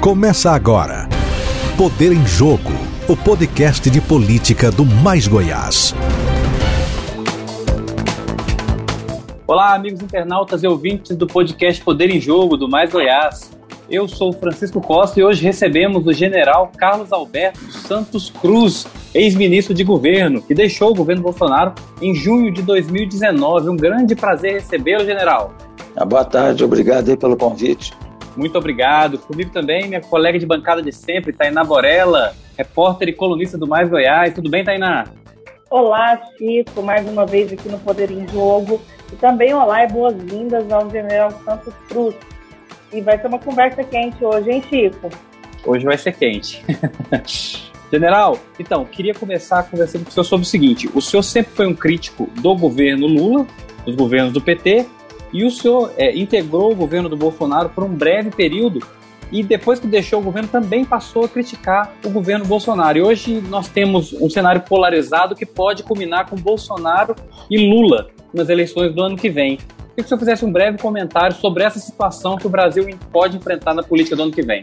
Começa agora. Poder em Jogo, o podcast de política do Mais Goiás. Olá, amigos internautas e ouvintes do podcast Poder em Jogo do Mais Goiás. Eu sou Francisco Costa e hoje recebemos o general Carlos Alberto Santos Cruz, ex-ministro de governo, que deixou o governo Bolsonaro em junho de 2019. Um grande prazer recebê-lo, general. Ah, boa tarde, obrigado aí pelo convite. Muito obrigado. Comigo também, minha colega de bancada de sempre, Tainá Borella, repórter e colunista do Mais Goiás. Tudo bem, Tainá? Olá, Chico, mais uma vez aqui no Poder em Jogo. E também olá e boas-vindas ao General Santos Cruz, e vai ser uma conversa quente hoje, hein, Chico? Hoje vai ser quente. General, então, queria começar conversando com o senhor sobre o seguinte: o senhor sempre foi um crítico do governo Lula, dos governos do PT, e o senhor é, integrou o governo do Bolsonaro por um breve período, e depois que deixou o governo também passou a criticar o governo Bolsonaro. E hoje nós temos um cenário polarizado que pode culminar com Bolsonaro e Lula nas eleições do ano que vem. Queria que o senhor fizesse um breve comentário sobre essa situação que o Brasil pode enfrentar na política do ano que vem.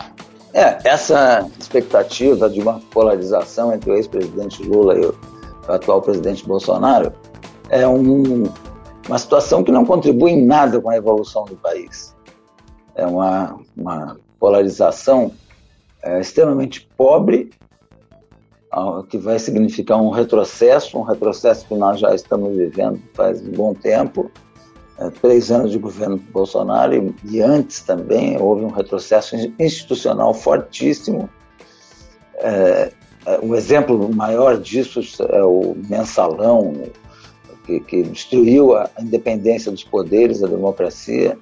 É, essa expectativa de uma polarização entre o ex-presidente Lula e o atual presidente Bolsonaro é um, uma situação que não contribui em nada com a evolução do país. É uma, uma polarização é, extremamente pobre, que vai significar um retrocesso, um retrocesso que nós já estamos vivendo faz um bom tempo, é, três anos de governo Bolsonaro e, e, antes também houve um retrocesso institucional fortíssimo. É, é, um exemplo maior disso é o mensalão, que, que destruiu a independência dos poderes, a democracia,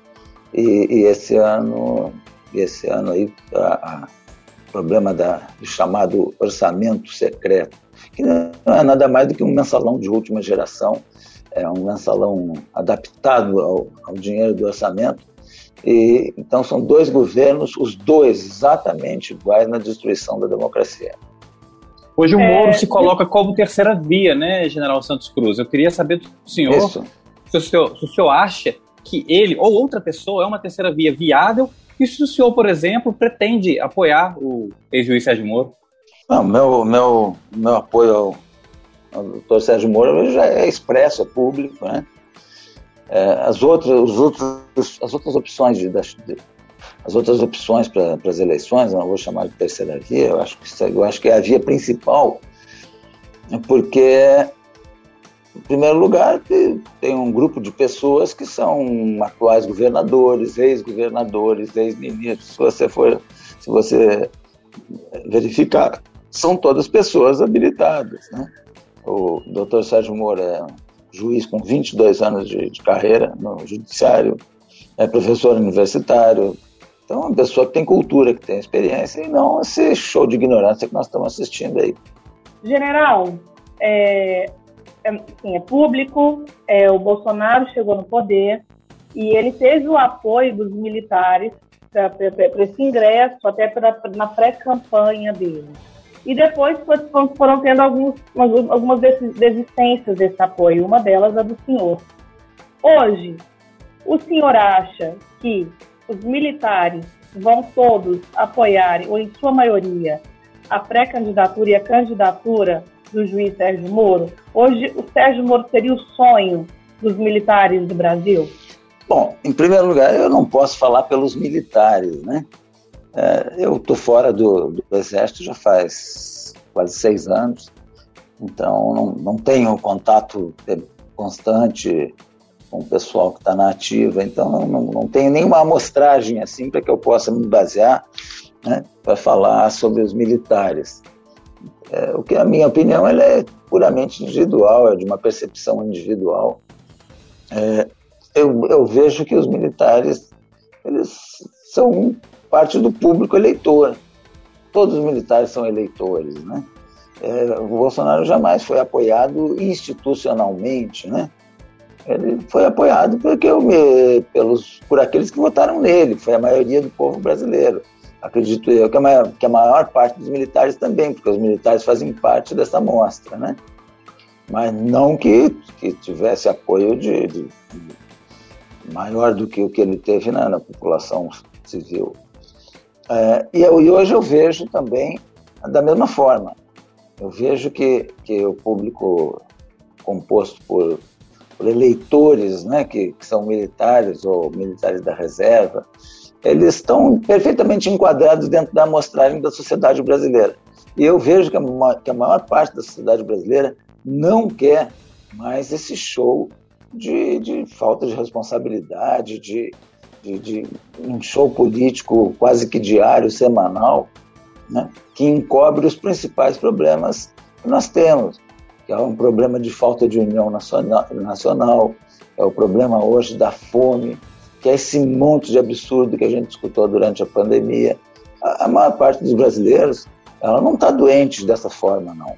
e, e esse ano, esse ano aí, o problema da, do chamado orçamento secreto, que não é nada mais do que um mensalão de última geração, é um mensalão adaptado ao, ao dinheiro do orçamento. E, então são dois governos, os dois exatamente iguais na destruição da democracia. Hoje o Moro é... se coloca como terceira via, né, General Santos Cruz? Eu queria saber do senhor se o senhor, se o senhor acha que ele ou outra pessoa é uma terceira via viável e se o senhor, por exemplo, pretende apoiar o ex-juiz Sérgio Moro? Não, meu, meu, meu apoio ao, o doutor Sérgio Moro já é expresso, é público, né? É, as outras, os outros, as outras opções de, de as outras opções para as eleições, não vou chamar de terceira via, eu acho que eu acho que é a via principal, porque em primeiro lugar tem um grupo de pessoas que são atuais governadores, ex-governadores, ex-ministros. Se você for, se você verificar, são todas pessoas habilitadas, né? O doutor Sérgio Moura é juiz com 22 anos de, de carreira no judiciário, é professor universitário, então, uma pessoa que tem cultura, que tem experiência, e não esse show de ignorância que nós estamos assistindo aí. General, é, é, assim, é público, é, o Bolsonaro chegou no poder e ele teve o apoio dos militares para esse ingresso, até pra, na pré-campanha dele. E depois foram tendo alguns, algumas desistências desse apoio, uma delas a do senhor. Hoje, o senhor acha que os militares vão todos apoiar, ou em sua maioria, a pré-candidatura e a candidatura do juiz Sérgio Moro? Hoje, o Sérgio Moro seria o sonho dos militares do Brasil? Bom, em primeiro lugar, eu não posso falar pelos militares, né? É, eu estou fora do, do, Exército já faz quase seis anos, então não, não tenho contato constante com o pessoal que está na ativa, então não, não, tenho nenhuma amostragem assim para que eu possa me basear né, para falar sobre os militares. É, o que a minha opinião ela é puramente individual, é de uma percepção individual. É, eu, eu vejo que os militares eles são parte do público eleitor. Todos os militares são eleitores, né? É, o Bolsonaro jamais foi apoiado institucionalmente, né? Ele foi apoiado porque eu me, pelos, por aqueles que votaram nele, foi a maioria do povo brasileiro. Acredito eu que a, maior, que a maior parte dos militares também, porque os militares fazem parte dessa mostra, né? Mas não que, que tivesse apoio de, de, de maior do que o que ele teve na, na população civil. É, e, eu, e hoje eu vejo também da mesma forma. Eu vejo que, que o público composto por, eleitores, né, que, que, são militares ou militares da reserva, eles estão perfeitamente enquadrados dentro da amostragem da sociedade brasileira. E eu vejo que a, que a maior parte da sociedade brasileira não quer mais esse show de, de falta de responsabilidade, de, de, de, um show político quase que diário, semanal, né, que encobre os principais problemas que nós temos, é um problema de falta de união nacional, nacional é o problema hoje da fome, que é esse monte de absurdo que a gente escutou durante a pandemia. A, a maior parte dos brasileiros, ela não está doente dessa forma, não.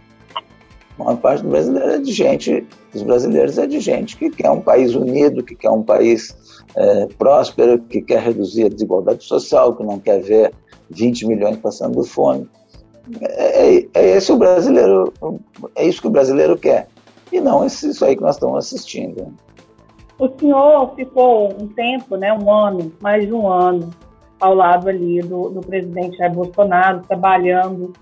A maior parte do brasileiro é de gente, dos brasileiros é de gente que quer um país unido, que quer um país é, próspero, que quer reduzir a desigualdade social, que não quer ver 20 milhões passando fome. É, é, é esse o brasileiro, é isso que o brasileiro quer. E não isso aí que nós estamos assistindo. O senhor ficou um tempo, né, um ano, mais de um ano, ao lado ali do, do presidente Jair Bolsonaro, trabalhando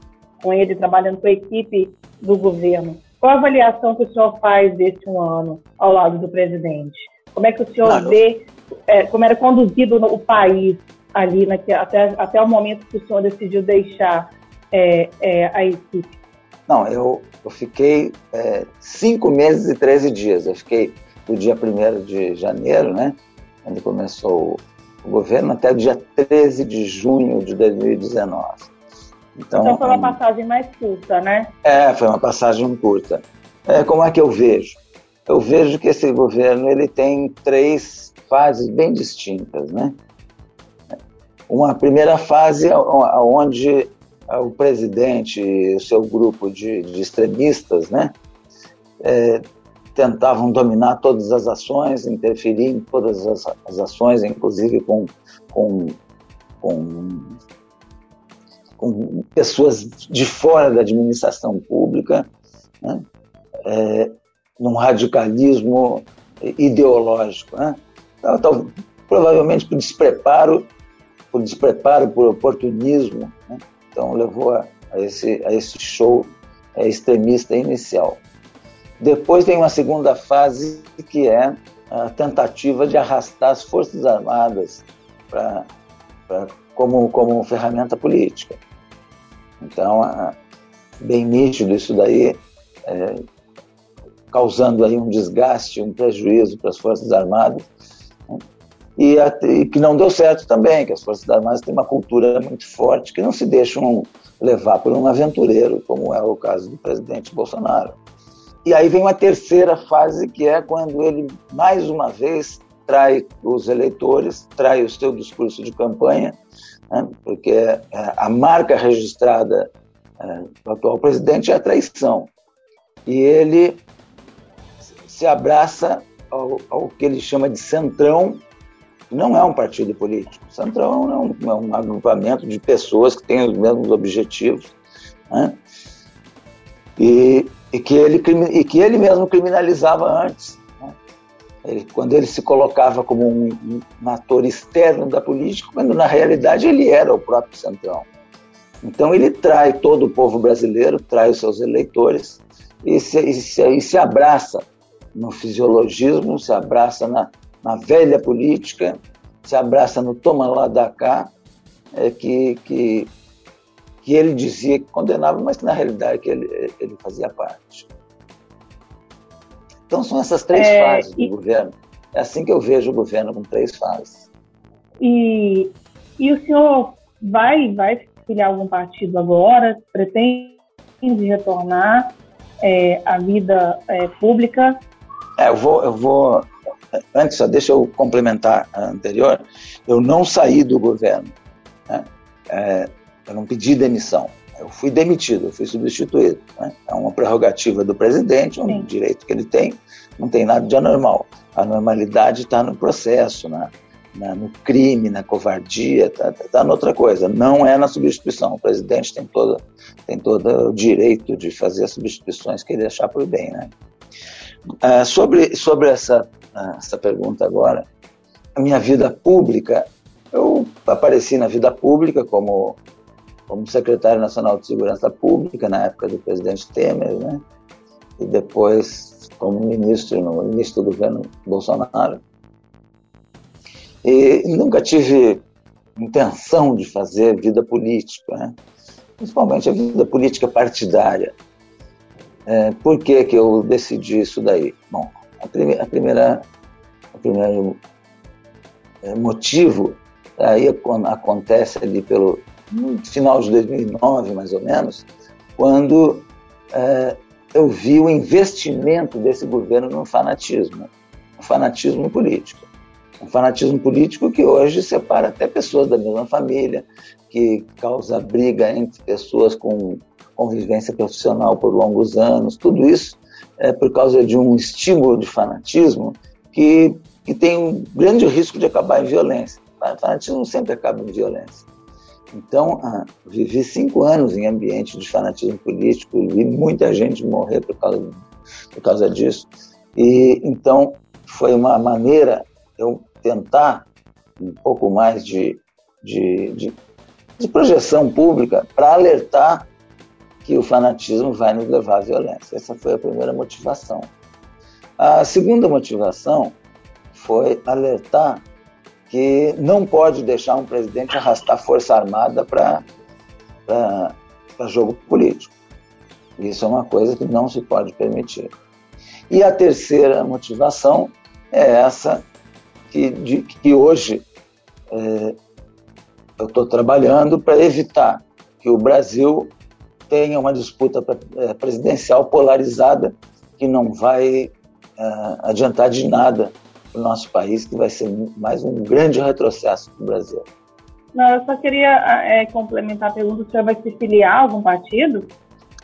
com ele, trabalhando com a equipe do governo. Qual a avaliação que o senhor faz desse um ano ao lado do presidente? Como é que o senhor claro. vê é, como era conduzido o país ali naque, até, até o momento que o senhor decidiu deixar é, é, a equipe? Não, eu, eu fiquei é, cinco meses e 13 dias. Eu fiquei do dia 1 de janeiro, né, quando começou o governo, até o dia 13 de junho de 2019. Então, então foi uma passagem mais curta, né? É, foi uma passagem curta. É, como é que eu vejo? Eu vejo que esse governo ele tem três fases bem distintas, né? Uma primeira fase onde o presidente e o seu grupo de, de extremistas, né, é, tentavam dominar todas as ações, interferir em todas as, as ações, inclusive com, com, com com pessoas de fora da administração pública, né? é, num radicalismo ideológico. Né? Então, então, provavelmente por despreparo, por despreparo, por oportunismo, né? Então levou a, a, esse, a esse show é, extremista inicial. Depois tem uma segunda fase que é a tentativa de arrastar as Forças Armadas para como, como ferramenta política. Então, é bem nítido isso daí, é, causando aí um desgaste, um prejuízo para as Forças Armadas? E, e, que não deu certo também, que as Forças Armadas têm uma cultura muito forte, que não se deixam levar por um aventureiro, como é o caso do presidente Bolsonaro. E aí vem uma terceira fase, que é quando ele, mais uma vez, trai os eleitores, trai o seu discurso de campanha, né? porque é, a marca registrada é, do atual presidente é a traição. E ele se abraça ao, ao que ele chama de centrão, não é um partido político. Centrão é um, é um agrupamento de pessoas que têm os mesmos objetivos. Né? E, e, que ele, e que ele mesmo criminalizava antes. Ele, quando ele se colocava como um, um, ator externo da política, quando na realidade ele era o próprio Centrão. Então ele trai todo o povo brasileiro, trai os seus eleitores e se, e se, e se abraça no fisiologismo, se abraça na, na, velha política, se abraça no toma lá da cá, é, que, que, que ele dizia que condenava, mas que na realidade que ele, ele fazia parte. Então são essas três é, fases do e, governo. É assim que eu vejo o governo com três fases. E, e o senhor vai, vai filiar algum partido agora? Pretende retornar é, à vida é, pública? É, eu vou, eu vou. Antes, só deixa eu complementar a anterior. Eu não saí do governo. Né? É, eu não pedi demissão. Eu fui demitido, eu fui substituído. Né? É uma prerrogativa do presidente, um Sim. direito que ele tem, não tem nada de anormal. A normalidade está no processo, na, na, no crime, na covardia, está tá, tá noutra coisa. Não é na substituição. O presidente tem todo, tem todo o direito de fazer as substituições que ele achar por bem. Né? Ah, sobre sobre essa, essa pergunta agora, a minha vida pública eu apareci na vida pública como, como secretário nacional de segurança pública na época do presidente Temer, né? E depois como ministro no início do governo Bolsonaro. E nunca tive intenção de fazer vida política, né? principalmente a vida política partidária. É, por que, que eu decidi isso daí? Bom, a, a primeira, o primeiro é, motivo aí acontece ali pelo final de 2009, mais ou menos, quando é, eu vi o investimento desse governo no fanatismo, no fanatismo político. Um fanatismo político que hoje separa até pessoas da mesma família, que causa briga entre pessoas com convivência profissional por longos anos. Tudo isso é por causa de um estímulo de fanatismo que, que tem um grande risco de acabar em violência. O fanatismo sempre acaba em violência. Então, ah, vivi cinco anos em ambiente de fanatismo político, vi muita gente morrer por causa, por causa disso. E então foi uma maneira eu tentar um pouco mais de, de, de, de projeção pública para alertar que o fanatismo vai nos levar à violência. Essa foi a primeira motivação. A segunda motivação foi alertar que não pode deixar um presidente arrastar força armada para jogo político. Isso é uma coisa que não se pode permitir. E a terceira motivação é essa que, de, que hoje é, eu estou trabalhando para evitar que o Brasil tenha uma disputa é, presidencial polarizada que não vai é, adiantar de nada para o nosso país, que vai ser mais um grande retrocesso para o Brasil. Não, eu só queria é, complementar a pergunta: o senhor vai se filiar a algum partido?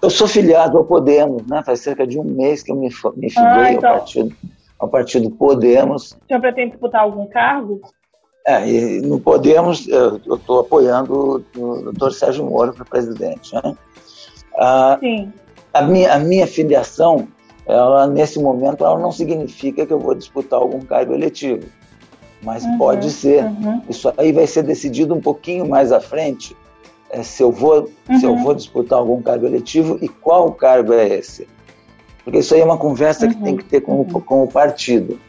Eu sou filiado ao Podemos, né? Faz cerca de um mês que eu me, me filiei ah, então... ao partido ao partido Podemos. O senhor pretende disputar algum cargo? É, e no Podemos eu estou apoiando o doutor Sérgio Moro para presidente. Né? Ah, Sim. A minha, a minha filiação, ela, nesse momento, ela não significa que eu vou disputar algum cargo eletivo. Mas uhum, pode ser. Uhum. Isso aí vai ser decidido um pouquinho mais à frente, é, se, eu vou, uhum. se eu uhum. vou disputar algum cargo eletivo e qual cargo é esse. Porque isso aí é uma conversa uhum. que tem que ter com, uhum. com o partido.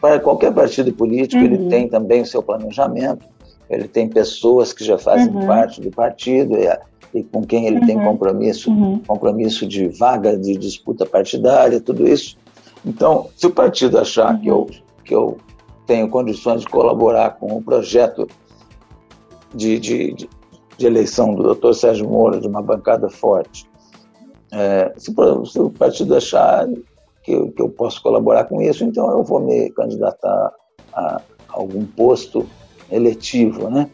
Para qualquer partido político, uhum. ele tem também o seu planejamento, ele tem pessoas que já fazem uhum. parte do partido e, e, com quem ele tem uhum. compromisso, uhum. compromisso de vaga, de disputa partidária, tudo isso. Então, se o partido achar que, eu, que eu tenho condições de colaborar com o projeto de, de, de, de eleição do doutor Sérgio Moro, de uma bancada forte, é, se, se, o partido achar que eu, que eu, posso colaborar com isso, então eu vou me candidatar a, algum posto eletivo, né?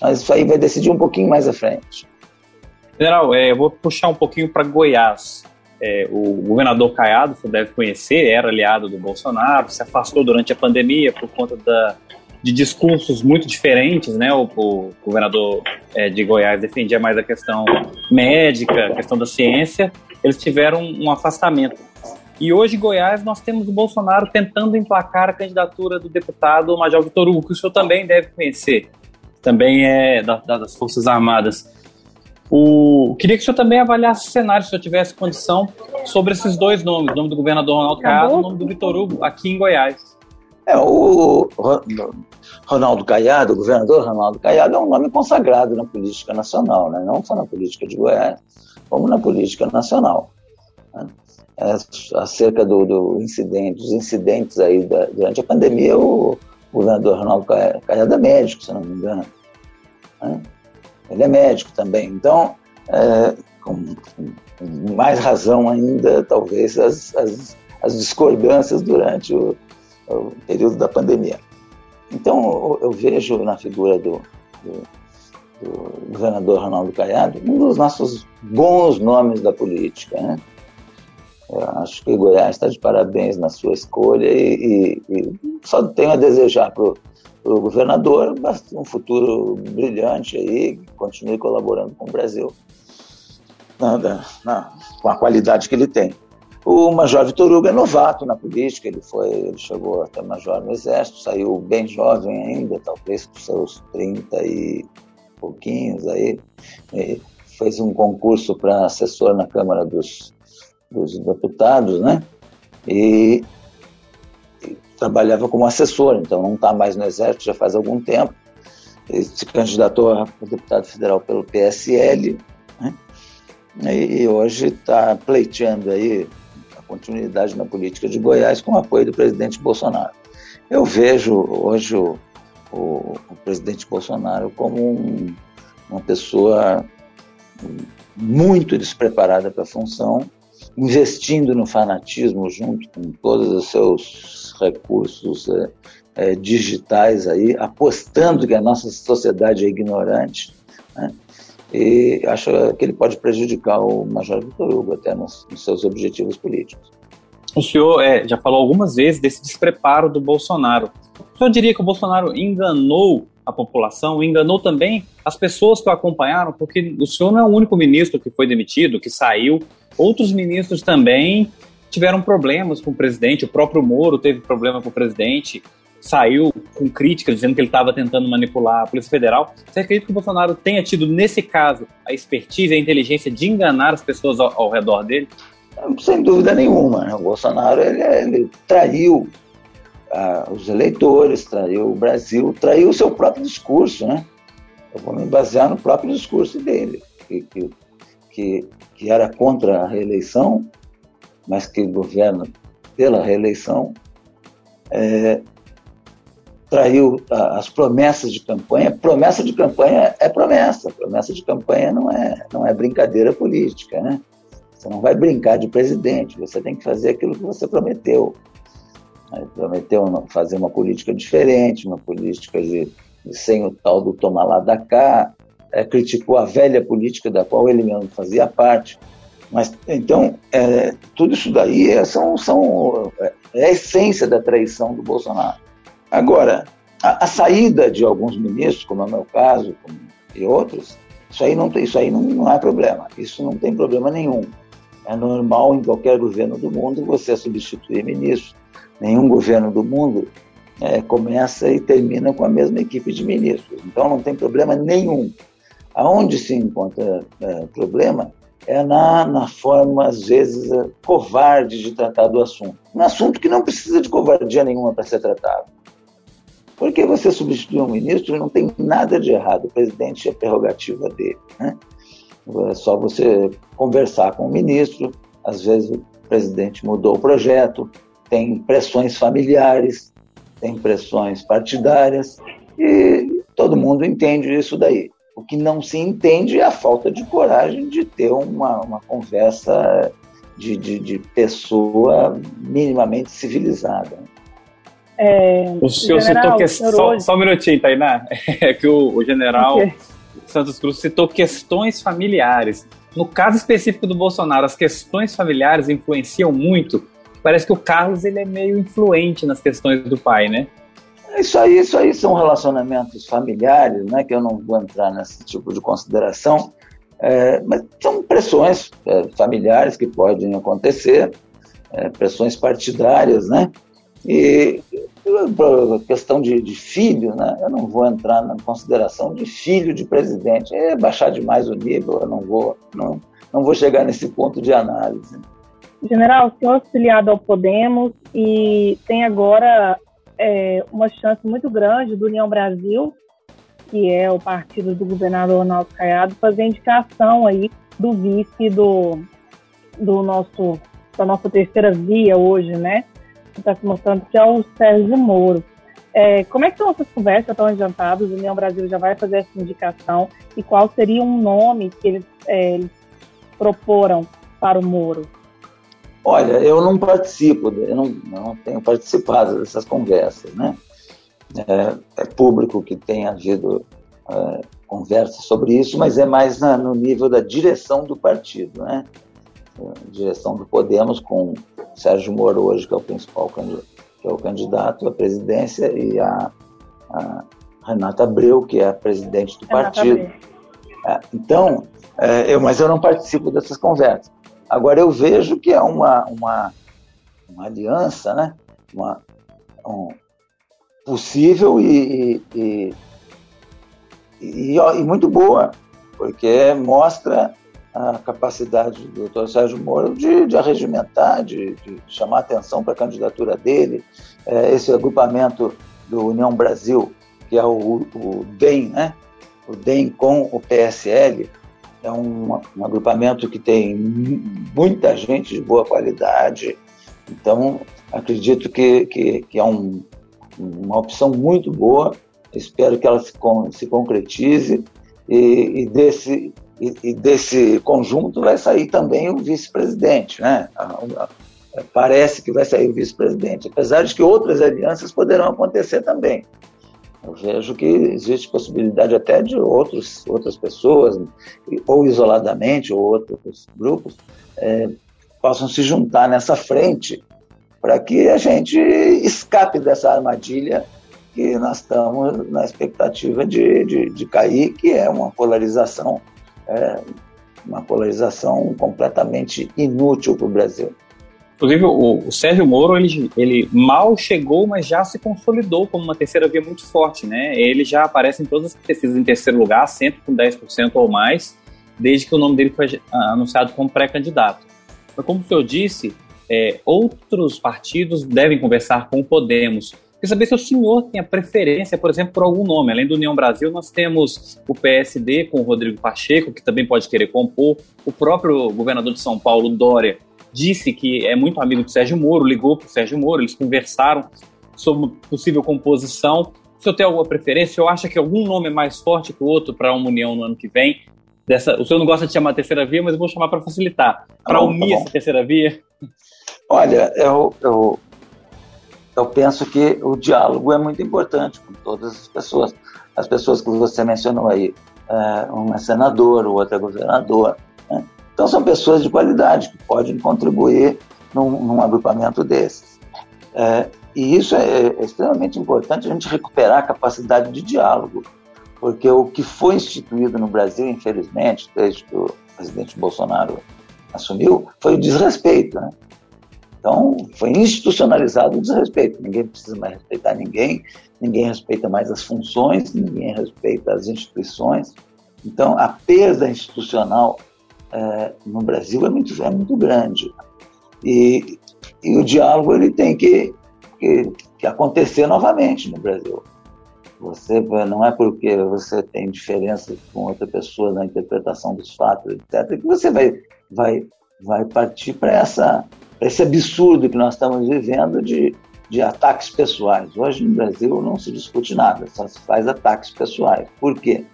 Mas isso aí vai decidir um pouquinho mais à frente. General, é, eu vou puxar um pouquinho para Goiás. É, o governador Caiado, você deve conhecer, era aliado do Bolsonaro, se afastou durante a pandemia por conta da, de discursos muito diferentes, né? O, o governador é, de Goiás defendia mais a questão médica, a questão da ciência. Eles tiveram um afastamento. E hoje em Goiás nós temos o Bolsonaro tentando emplacar a candidatura do deputado Major Vitor Hugo, que o senhor também deve conhecer, também é da, das Forças Armadas. O, queria que o senhor também avaliasse o cenário, se o senhor tivesse condição, sobre esses dois nomes, o nome do governador Ronaldo Caiado e o nome do Vitor Hugo, aqui em Goiás. É, o Ronaldo Caiado, o governador Ronaldo Caiado, é um nome consagrado na política nacional, né? não só na política de Goiás, como na política nacional. Né? É, acerca do, do, incidente, dos incidentes aí da, durante a pandemia, o, o governador Ronaldo Caiado é médico, se não me engano. Né? Ele é médico também. Então, é, com, com, mais razão ainda, talvez, as, as, as discordâncias durante o, o período da pandemia. Então, eu vejo na figura do, do, do, governador Ronaldo Caiado um dos nossos bons nomes da política. Né? Eu acho que Goiás está de parabéns na sua escolha e, e, e só tenho a desejar para o governador um futuro brilhante aí, continue colaborando com o Brasil na, na, com a qualidade que ele tem. O Major Vitor Hugo é novato na política, ele foi, ele chegou até Major no Exército, saiu bem jovem ainda, talvez com seus 30 e pouquinhos aí, fez um concurso para assessor na Câmara dos, dos Deputados, né? E trabalhava como assessor, então não está mais no Exército já faz algum tempo. Ele se candidatou a deputado federal pelo PSL, né? e hoje está pleiteando aí a continuidade na política de Goiás com o apoio do presidente Bolsonaro. Eu vejo hoje o, o, o presidente Bolsonaro como um, uma pessoa muito despreparada para a função, investindo no fanatismo junto com todos os seus recursos é, é, digitais aí, apostando que a nossa sociedade é ignorante, né? e acho que ele pode prejudicar o Major Vitor Hugo até nos, nos seus objetivos políticos. O senhor é, já falou algumas vezes desse despreparo do Bolsonaro. O senhor diria que o Bolsonaro enganou a população, enganou também as pessoas que o acompanharam, porque o senhor não é o único ministro que foi demitido, que saiu. Outros ministros também tiveram problemas com o presidente, o próprio Moro teve problema com o presidente, saiu com críticas dizendo que ele estava tentando manipular a Polícia Federal. Você acredita que o Bolsonaro tenha tido, nesse caso, a expertise, a inteligência de enganar as pessoas ao, ao redor dele? Sem dúvida nenhuma. Né? O Bolsonaro ele, ele traiu os eleitores, traiu o Brasil, traiu o seu próprio discurso, né? Eu vou me basear no próprio discurso dele, que, que, que, que era contra a reeleição, mas que governa pela reeleição, é, traiu as promessas de campanha. Promessa de campanha é promessa, promessa de campanha não é, não é brincadeira política, né? Você não vai brincar de presidente, você tem que fazer aquilo que você prometeu. Prometeu fazer uma política diferente, uma política de, de sem o tal do tomar lá da cá, é, criticou a velha política da qual ele mesmo fazia parte. Mas então é, tudo isso daí é, são, são é, é a essência da traição do Bolsonaro. Agora, a, a, saída de alguns ministros, como é o meu caso e outros, isso aí não tem, isso aí não, não há problema. Isso não tem problema nenhum. É normal em qualquer governo do mundo você substituir ministros nenhum governo do mundo é, começa e termina com a mesma equipe de ministros. Então não tem problema nenhum. Aonde se encontra é, problema é na, na forma, às vezes, é, covarde de tratar do assunto. Um assunto que não precisa de covardia nenhuma para ser tratado. Porque você substituir um ministro não tem nada de errado. O presidente é prerrogativa dele. Né? É só você conversar com o ministro. Às vezes o presidente mudou o projeto, tem pressões familiares, tem pressões partidárias, e todo mundo entende isso daí. O que não se entende é a falta de coragem de ter uma, uma conversa de, de, de pessoa minimamente civilizada. É, o senhor general, citou que... só, só, um minutinho, Tainá. É que o, o general Santos Cruz citou questões familiares. No caso específico do Bolsonaro, as questões familiares influenciam muito parece que o Carlos ele é meio influente nas questões do pai, né? Isso aí, isso aí são relacionamentos familiares, né? Que eu não vou entrar nesse tipo de consideração, é, mas são pressões é, familiares que podem acontecer, é, pressões partidárias, né? E a questão de, de, filho, né? Eu não vou entrar na consideração de filho de presidente, é baixar demais o nível, eu não vou, não, não vou chegar nesse ponto de análise. General, o senhor afiliado ao Podemos e tem agora é, uma chance muito grande do União Brasil, que é o partido do governador Ronaldo Caiado, fazer indicação aí do vice do, do nosso, da nossa terceira via hoje, né? Está se mostrando que é o Sérgio Moro. É, como é que são essas conversas tão adiantadas? O União Brasil já vai fazer essa indicação e qual seria um nome que eles, é, eles proporam para o Moro? Olha, eu não participo, eu não, não tenho participado dessas conversas, né? É, é público que tem havido é, conversas sobre isso, mas é mais na, no nível da direção do partido, né? A direção do Podemos com Sérgio Moro hoje, que é o principal candidato, que é o candidato à presidência, e a, a Renata Abreu, que é a presidente do Renata partido. É, então, é, eu, mas eu não participo dessas conversas. Agora, eu vejo que é uma, uma, uma aliança, né? uma, um, possível e, e, e, e, muito boa, porque mostra a capacidade do Dr. Sérgio Moro de, de arregimentar, de, de chamar atenção para a candidatura dele. É, esse agrupamento do União Brasil, que é o, o DEM, né? o DEM com o PSL, é um, um agrupamento que tem muita gente de boa qualidade. Então, acredito que, que, que é um, uma opção muito boa. Espero que ela se, se concretize e, e desse, e, e, desse conjunto vai sair também o vice-presidente. Né? Parece que vai sair o vice-presidente, apesar de que outras alianças poderão acontecer também. Eu vejo que existe possibilidade até de outros, outras pessoas, ou isoladamente, ou outros grupos, é, possam se juntar nessa frente para que a gente escape dessa armadilha que nós estamos na expectativa de, de, de cair, que é uma polarização, é, uma polarização completamente inútil para o Brasil. Inclusive, o, o, Sérgio Moro, ele, ele mal chegou, mas já se consolidou como uma terceira via muito forte, né? Ele já aparece em todas as pesquisas em terceiro lugar, sempre com 10% ou mais, desde que o nome dele foi anunciado como pré-candidato. Mas como o senhor disse, é, outros partidos devem conversar com o Podemos. Quer saber se o senhor tem a preferência, por exemplo, por algum nome. Além do União Brasil, nós temos o PSD com o Rodrigo Pacheco, que também pode querer compor. O próprio governador de São Paulo, Dória, disse que é muito amigo do Sérgio Moro, ligou para o Sérgio Moro, eles conversaram sobre possível composição. O senhor tem alguma preferência? Ou acha que algum nome é mais forte que o outro para uma união no ano que vem? Dessa, o senhor não gosta de chamar terceira via, mas eu vou chamar para facilitar. Para tá unir tá essa terceira via? Olha, eu, eu, eu penso que o diálogo é muito importante com todas as pessoas. As pessoas que você mencionou aí, um é senador, o outro é governador. Então, são pessoas de qualidade que podem contribuir num, num agrupamento desses. É, e isso é, é extremamente importante, a gente recuperar a capacidade de diálogo, porque o que foi instituído no Brasil, infelizmente, desde que o presidente Bolsonaro assumiu, foi o desrespeito. Né? Então, foi institucionalizado o desrespeito. Ninguém precisa mais respeitar ninguém, ninguém respeita mais as funções, ninguém respeita as instituições. Então, a perda institucional é, no Brasil é muito, é muito grande. E, e o diálogo ele tem que, que, que acontecer novamente no Brasil. Você não é porque você tem diferença com outra pessoa na interpretação dos fatos, etc., que você vai, vai, vai partir para esse absurdo que nós estamos vivendo de, de ataques pessoais. Hoje no Brasil não se discute nada, só se faz ataques pessoais. Por quê?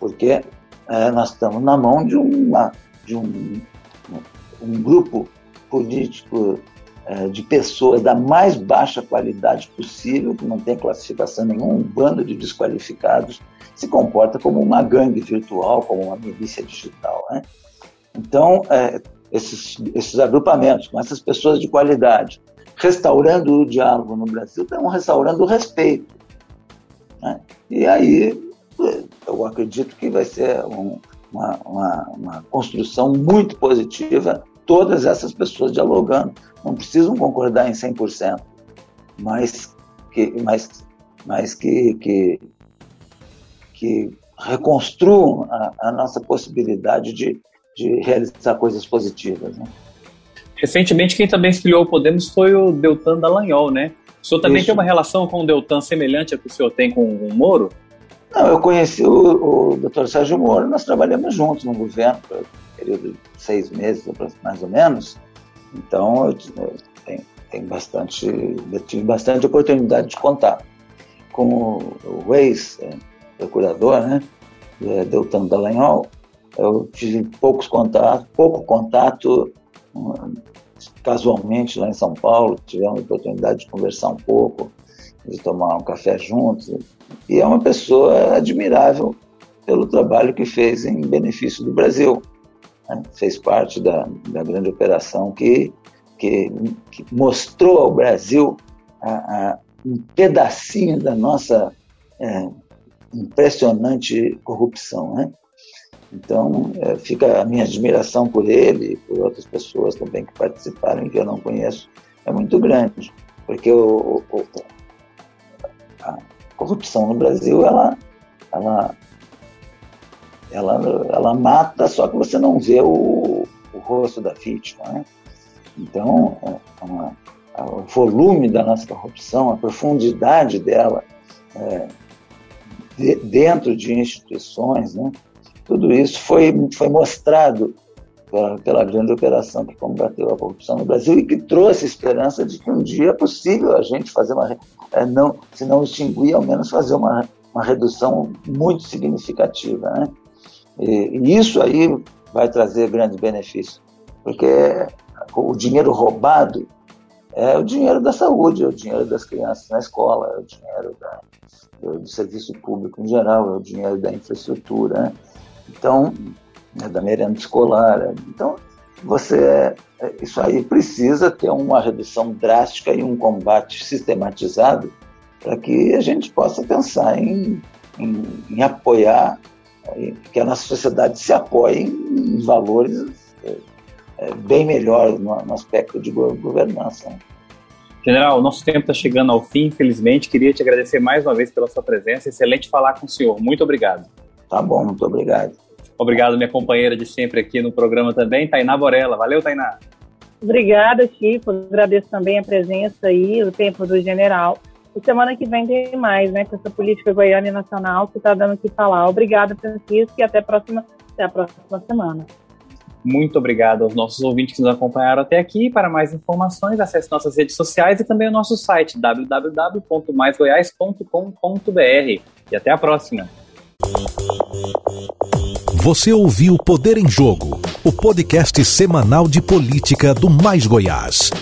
Porque é, nós estamos na mão de, uma, de um, um grupo político é, de pessoas da mais baixa qualidade possível, que não tem classificação nenhuma, um bando de desqualificados, se comporta como uma gangue virtual, como uma milícia digital. Né? Então, é, esses, esses agrupamentos, com essas pessoas de qualidade, restaurando o diálogo no Brasil, estão restaurando o respeito. Né? E aí eu acredito que vai ser um, uma, uma, uma, construção muito positiva, todas essas pessoas dialogando. Não precisam concordar em 100%, mas que, mas, mas que, que, que reconstruam a, a nossa possibilidade de, de realizar coisas positivas. Né? Recentemente, quem também filiou o Podemos foi o Deltan Dallagnol, né? O senhor também Isso. tem uma relação com o Deltan semelhante à que o senhor tem com o Moro? Não, eu conheci o, o Dr. Sérgio Moro, nós trabalhamos juntos no governo, por um período de seis meses, mais ou menos. Então, eu, tenho, tenho bastante, eu tive bastante oportunidade de contar com o, ex-procurador, né, é, Deltan Dallagnol, eu tive poucos contatos, pouco contato casualmente lá em São Paulo, tivemos a oportunidade de conversar um pouco, de tomar um café juntos. E é uma pessoa admirável pelo trabalho que fez em benefício do Brasil. Né? Fez parte da, da grande operação que, que, que mostrou ao Brasil a, a, um pedacinho da nossa é, impressionante corrupção. Né? Então, é, fica a minha admiração por ele e por outras pessoas também que participaram que eu não conheço, é muito grande, porque o, o, a corrupção no Brasil, ela, ela, ela, ela mata, só que você não vê o, o rosto da vítima. Né? Então, uma, o volume da nossa corrupção, a profundidade dela é, de, dentro de instituições, né? tudo isso foi, foi mostrado pela, grande operação que combateu a corrupção no Brasil e que trouxe esperança de que um dia é possível a gente fazer uma, é, não, se não extinguir, ao menos fazer uma, uma redução muito significativa. Né? E, e isso aí vai trazer grandes benefícios, porque o dinheiro roubado é o dinheiro da saúde, é o dinheiro das crianças na escola, é o dinheiro da, do, do, serviço público em geral, é o dinheiro da infraestrutura, né? então, é da merenda escolar. É, então, você, é, isso aí precisa ter uma redução drástica e um combate sistematizado para que a gente possa pensar em, em, em apoiar, que a nossa sociedade se apoie em, valores é, bem melhor no, no aspecto de governança. Né? General, nosso tempo está chegando ao fim, infelizmente. Queria te agradecer mais uma vez pela sua presença. Excelente falar com o senhor. Muito obrigado. Tá bom, muito obrigado. Obrigado, minha companheira de sempre aqui no programa também, Tainá Borella. Valeu, Tainá. Obrigada, Chico. Agradeço também a presença aí, o tempo do general. E semana que vem tem mais, né? Com essa política goiana e nacional que está dando o que falar. Obrigada, Francisco, e até a próxima, até a próxima semana. Muito obrigado aos nossos ouvintes que nos acompanharam até aqui. Para mais informações, acesse nossas redes sociais e também o nosso site www.maisgoiás.com.br. E até a próxima. Você ouviu Poder em Jogo, o podcast semanal de política do Mais Goiás.